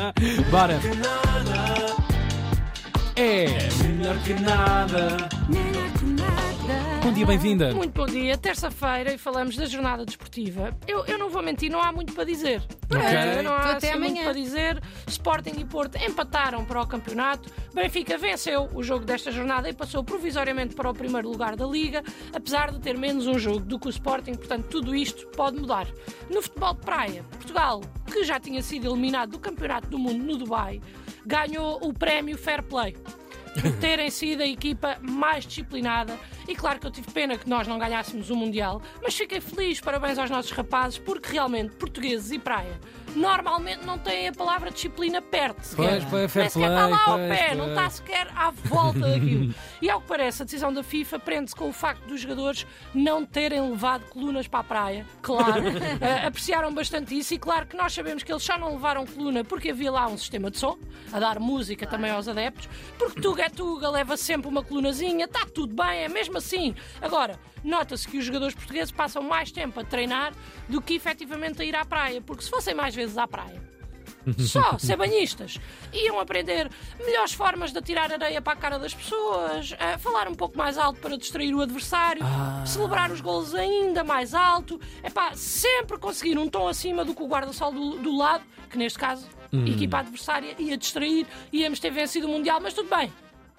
Bora! É melhor que nada. Bom dia, bem-vinda. Muito bom dia, terça-feira e falamos da jornada desportiva. Eu, eu não vou mentir, não há muito para dizer. Ok. Não há até assim, muito amanhã. para dizer. Sporting e Porto empataram para o campeonato. Benfica venceu o jogo desta jornada e passou provisoriamente para o primeiro lugar da Liga, apesar de ter menos um jogo do que o Sporting, portanto tudo isto pode mudar. No futebol de praia, Portugal, que já tinha sido eliminado do Campeonato do Mundo no Dubai, ganhou o prémio Fair Play por terem sido a equipa mais disciplinada. E claro que eu tive pena que nós não ganhássemos o Mundial, mas fiquei feliz, parabéns aos nossos rapazes, porque realmente portugueses e praia normalmente não têm a palavra disciplina perto. sequer. Pois, pois, fair está lá ao pois, pé, pois. não está sequer à volta daquilo. E ao que parece, a decisão da FIFA prende-se com o facto dos jogadores não terem levado colunas para a praia. Claro, eh, apreciaram bastante isso e claro que nós sabemos que eles só não levaram coluna porque havia lá um sistema de som, a dar música também aos adeptos, porque Tuga é Tuga, leva sempre uma colunazinha, está tudo bem, é mesmo assim. Agora, nota-se que os jogadores portugueses passam mais tempo a treinar do que efetivamente a ir à praia, porque se fossem mais vezes à praia, só ser banhistas. Iam aprender melhores formas de atirar areia para a cara das pessoas, falar um pouco mais alto para distrair o adversário, celebrar os golos ainda mais alto. Epá, sempre conseguir um tom acima do que o guarda-sol do, do lado, que neste caso, a equipa adversária ia distrair, íamos ter vencido o Mundial, mas tudo bem.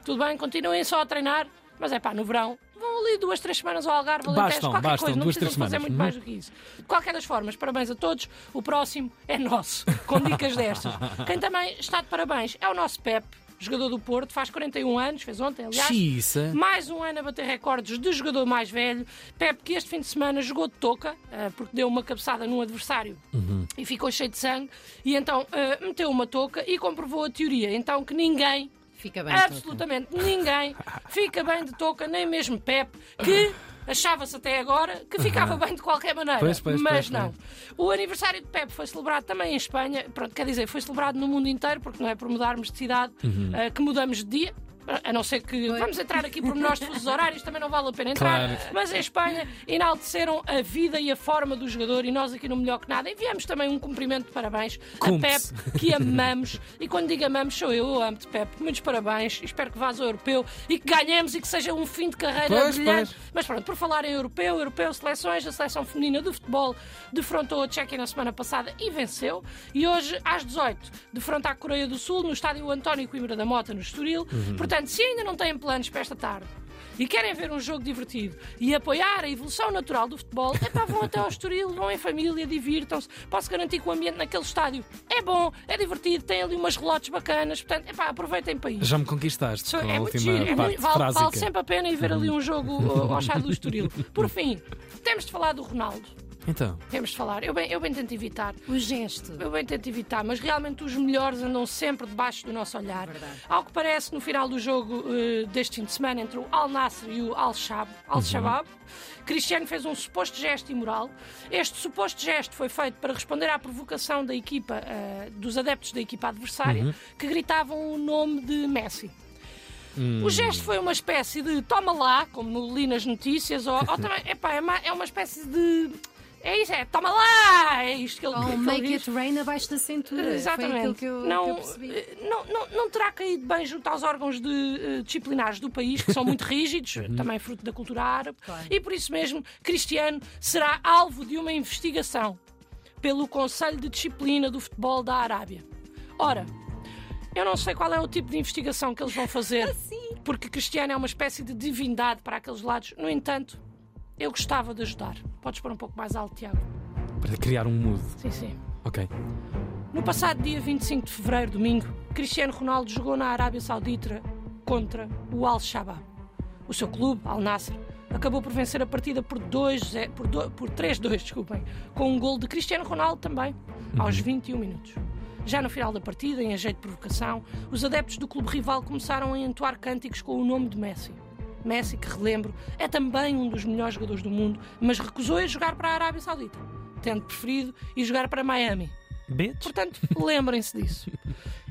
Tudo bem, continuem só a treinar, mas é pá, no verão. Vão ali duas, três semanas ao Algarve, Alentejo, Bastam, qualquer bastam, coisa, não duas, precisam fazer semanas. muito Uhum. mais do que isso. De qualquer das formas, parabéns a todos. O próximo é nosso, com dicas destas. Quem também está de parabéns é o nosso Pep, jogador do Porto, faz 41 anos, fez ontem, aliás. Xiça. Mais um ano a bater recordes de jogador mais velho. Pep, que este fim de semana jogou de touca, eh, porque deu uma cabeçada num adversário e ficou cheio de sangue. E então eh, meteu uma touca e comprovou a teoria. Então que ninguém Fica bem. absolutamente ninguém fica bem de touca, nem mesmo Pep, que achava-se até agora que ficava bem de qualquer maneira. Pois, pois, mas pois, não. O aniversário de Pep foi celebrado também em Espanha, pronto, quer dizer, foi celebrado no mundo inteiro, porque não é por mudarmos de cidade Uhum. eh, que mudamos de dia. A não ser que vamos entrar aqui por menores de fusos horários, também não vale a pena entrar. Claro. Mas em Espanha enalteceram a vida e a forma do jogador e nós aqui no Melhor que Nada enviamos também um cumprimento de parabéns a Cumpre-se. Pep, que amamos. E quando digo amamos, sou eu, eu amo-te, Pep. Muitos parabéns. Espero que vás ao europeu e que ganhemos e que seja um fim de carreira Pois, brilhante. pois. Mas pronto, por falar em europeu, europeu, seleções, a seleção feminina de futebol defrontou a Tchequia na semana passada e venceu. E hoje, às 18, defronta a Coreia do Sul no estádio António Coimbra da Mota, no Estoril. Uhum. Portanto, se ainda não têm planos para esta tarde e querem ver um jogo divertido e apoiar a evolução natural do futebol, epá, vão até ao Estoril, vão em família, divirtam-se. Posso garantir que o ambiente naquele estádio é bom, é divertido, tem ali umas relotes bacanas. Portanto, epá, aproveitem para isso. Já me conquistaste a é muito giro, é muito- vale, vale sempre a pena ir ver ali um jogo ao estado do Estoril. Por fim, temos de falar do Ronaldo. Então, Temos de falar. Eu bem, eu bem tento evitar. O gesto. Eu bem tento evitar, mas realmente os melhores andam sempre debaixo do nosso olhar. Verdade. Ao que parece, no final do jogo eh, deste fim de semana entre o Al Nassr e o Al Shab- Al Shabaab, Cristiano fez um suposto gesto imoral. Este suposto gesto foi feito para responder à provocação da equipa, eh, dos adeptos da equipa adversária, que gritavam o nome de Messi. O gesto foi uma espécie de toma lá, como li nas notícias, ou, ou também, epá, é, uma, é uma espécie de. É isso, é toma lá! É isto que ele, que ele make diz. it rain abaixo da cintura. Exatamente. que eu, não, que eh, não, não, não terá caído bem junto aos órgãos de, eh, disciplinares do país, que são muito rígidos, também fruto da cultura árabe, Claro. e por isso mesmo Cristiano será alvo de uma investigação pelo Conselho de Disciplina do Futebol da Arábia. Ora, eu não sei qual é o tipo de investigação que eles vão fazer, porque Cristiano é uma espécie de divindade para aqueles lados. No entanto, eu gostava de ajudar. Podes pôr um pouco mais alto, Tiago. para criar um mood. Sim, sim. Ok. No passado dia 25 de fevereiro, domingo, Cristiano Ronaldo jogou na Arábia Saudita contra o Al-Shabaab. O seu clube, Al Nassr, acabou por vencer a partida por, 2, por, do- por 3-2, desculpem, com um gol de Cristiano Ronaldo também, aos 21 minutos. Já no final da partida, em ajeito de provocação, os adeptos do clube rival começaram a entoar cânticos com o nome de Messi. Messi, que relembro, é também um dos melhores jogadores do mundo, mas recusou a jogar para a Arábia Saudita, tendo preferido ir jogar para Miami. Bitch. Portanto, lembrem-se disso.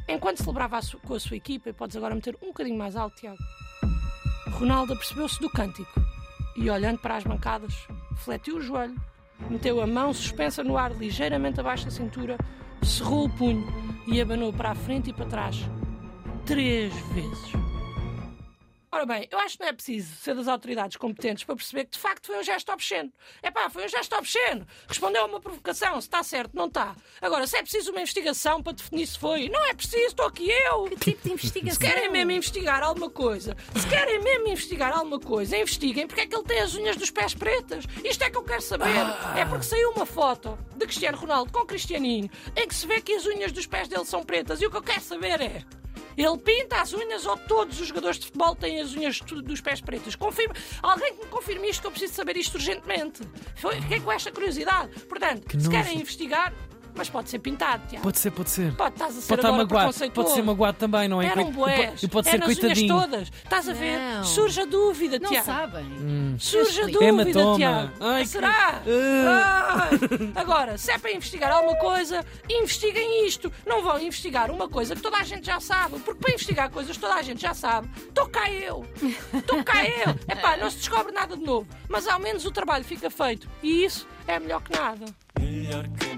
Enquanto celebrava a com a sua equipa, e podes agora meter um bocadinho mais alto, Tiago, Ronaldo apercebeu-se do cântico e, olhando para as bancadas, fletiu o joelho, meteu a mão suspensa no ar ligeiramente abaixo da cintura, cerrou o punho e abanou para a frente e para trás três vezes. Ora bem, eu acho que não é preciso ser das autoridades competentes para perceber que de facto foi um gesto obsceno. É pá, foi um gesto obsceno. Respondeu a uma provocação, se está certo, não está. Agora, se é preciso uma investigação para definir se foi, não é preciso, estou aqui eu. Que tipo de investigação? Se querem mesmo investigar alguma coisa, se querem mesmo investigar alguma coisa, investiguem porque é que ele tem as unhas dos pés pretas. Isto é que eu quero saber. É porque saiu uma foto de Cristiano Ronaldo com Cristianinho em que se vê que as unhas dos pés dele são pretas. E o que eu quero saber é. Ele pinta as unhas ou todos os jogadores de futebol têm as unhas dos pés pretas? Confirma. Alguém que me confirme isto, que eu preciso saber isto urgentemente. Fiquei com esta curiosidade. Portanto, Que se querem investigar, mas pode ser pintado, Tiago. Pode ser, pode ser. Pode, estás a ser Pode estar magoado. Pode ser magoado também, não é? Eram boés. E pode é ser nas unhas coitadinho. todas. Estás a ver? Não. Surge a dúvida, Não Tiago. sabem. Surge a dúvida, Hematoma. Tiago. Ai, que- Será? Ai. Agora, se é para investigar alguma coisa, investiguem isto. Não vão investigar uma coisa que toda a gente já sabe. Porque para investigar coisas que toda a gente já sabe, estou cá eu. Estou cá eu. Epá, não se descobre nada de novo. Mas ao menos o trabalho fica feito. E isso é melhor que nada. melhor que nada.